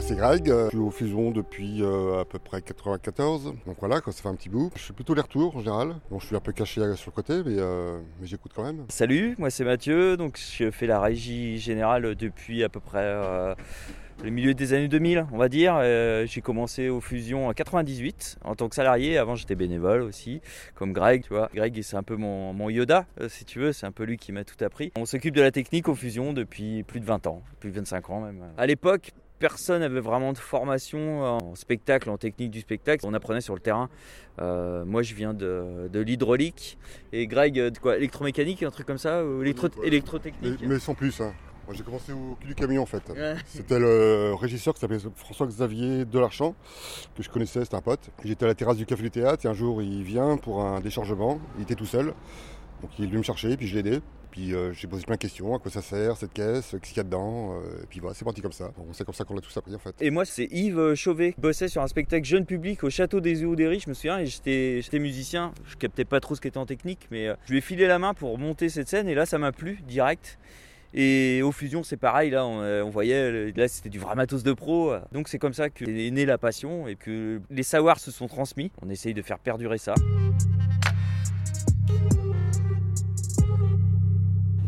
C'est Greg, euh, je suis au Fusion depuis euh, à peu près 94, donc voilà, quand ça fait un petit bout. Je fais plutôt les retours en général, bon, je suis un peu caché sur le côté, mais, euh, mais j'écoute quand même. Salut, moi c'est Mathieu, donc je fais la régie générale depuis à peu près le milieu des années 2000, on va dire. j'ai commencé au Fusion en 98 en tant que salarié. Avant, j'étais bénévole aussi, comme Greg. Tu vois, Greg, c'est un peu mon, mon Yoda, si tu veux. C'est un peu lui qui m'a tout appris. On s'occupe de la technique au Fusion depuis plus de 20 ans, plus de 25 ans même. À l'époque, personne n'avait vraiment de formation en spectacle, en technique du spectacle. On apprenait sur le terrain. Euh, moi, je viens de, l'hydraulique et Greg, de quoi Électromécanique, un truc comme ça ou électrotechnique mais, sans plus. Hein. Moi, j'ai commencé au cul du camion en fait. C'était le régisseur qui s'appelait François-Xavier Delarchamp, que je connaissais, c'était un pote. J'étais à la terrasse du Café du Théâtre et un jour il vient pour un déchargement. Il était tout seul. Donc il est venu me chercher, puis je l'ai aidé. Puis euh, j'ai posé plein de questions, à quoi ça sert cette caisse, qu'est-ce qu'il y a dedans, euh, et puis voilà, c'est parti comme ça. c'est comme ça qu'on l'a tous appris en fait. Et moi c'est Yves Chauvet, bossais sur un spectacle jeune public au château des Riches, je me souviens, et j'étais musicien, je captais pas trop ce qui était en technique, mais euh, je lui ai filé la main pour monter cette scène, et là ça m'a plu direct. Et au Fusion, c'est pareil, là, on, voyait, là, c'était du vrai matos de pro. Donc, c'est comme ça que est née la passion et que les savoirs se sont transmis. On essaye de faire perdurer ça.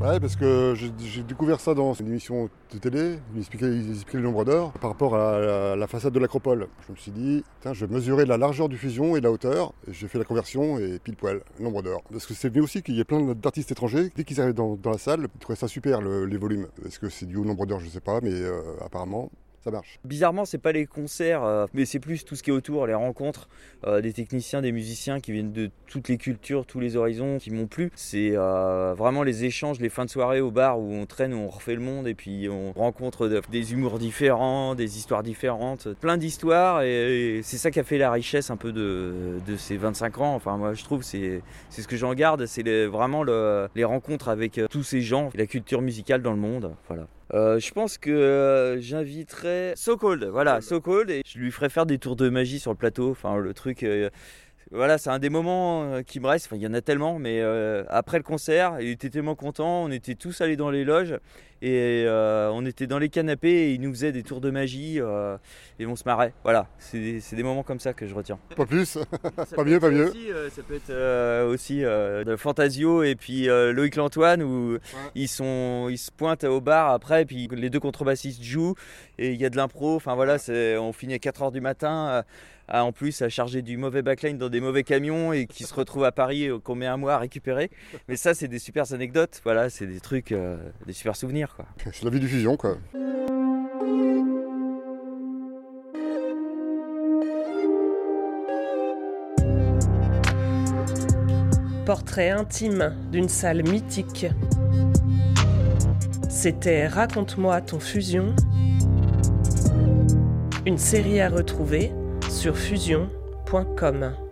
Ouais, parce que j'ai découvert ça dans une émission de télé. Ils expliquaient, le nombre d'heures par rapport à la, façade de l'acropole. Je me suis dit, je vais mesurer la largeur du fusion et la hauteur. J'ai fait la conversion et pile poil, nombre d'heures. Parce que c'est venu aussi qu'il y ait plein d'artistes étrangers. Dès qu'ils arrivent dans, la salle, ils trouvaient ça super, les volumes. Est-ce que c'est dû au nombre d'heures? Je ne sais pas, mais euh, apparemment, ça marche. Bizarrement, c'est pas les concerts, euh, mais c'est plus tout ce qui est autour, les rencontres euh, des techniciens, des musiciens qui viennent de toutes les cultures, tous les horizons, qui m'ont plu. C'est euh, vraiment les échanges, les fins de soirée au bar où on traîne, où on refait le monde et puis on rencontre des humours différents, des histoires différentes, plein d'histoires et, c'est ça qui a fait la richesse un peu de, ces 25 ans. Enfin, moi je trouve c'est c'est ce que j'en garde, c'est vraiment les rencontres avec tous ces gens, la culture musicale dans le monde. Voilà. Euh, je pense que euh, j'inviterai So Cold, voilà, So Cold, et je lui ferai faire des tours de magie sur le plateau. Enfin, le truc, euh, voilà, c'est un des moments euh, qui me reste. Enfin, il y en a tellement, mais euh, après le concert, il était tellement content. On était tous allés dans les loges et euh, on était dans les canapés et il nous faisait des tours de magie et on se marrait. Voilà, c'est des, moments comme ça que je retiens. Pas plus, pas mieux, pas mieux. ça peut être aussi de Fantasio et puis Loïc Lantoine où ils, sont, ils se pointent au bar après, et puis les deux contrebassistes jouent et il y a de l'impro. Enfin voilà, on finit à 4h du matin en plus à charger du mauvais backline dans des mauvais camions et qui se retrouvent à Paris euh, qu'on met un mois à récupérer. Mais ça, c'est des super anecdotes. Voilà, c'est des trucs, euh, des super souvenirs. Quoi. C'est la vie du fusion, quoi. Portrait intime d'une salle mythique. C'était Raconte-moi ton fusion. Une série à retrouver sur fusion.com.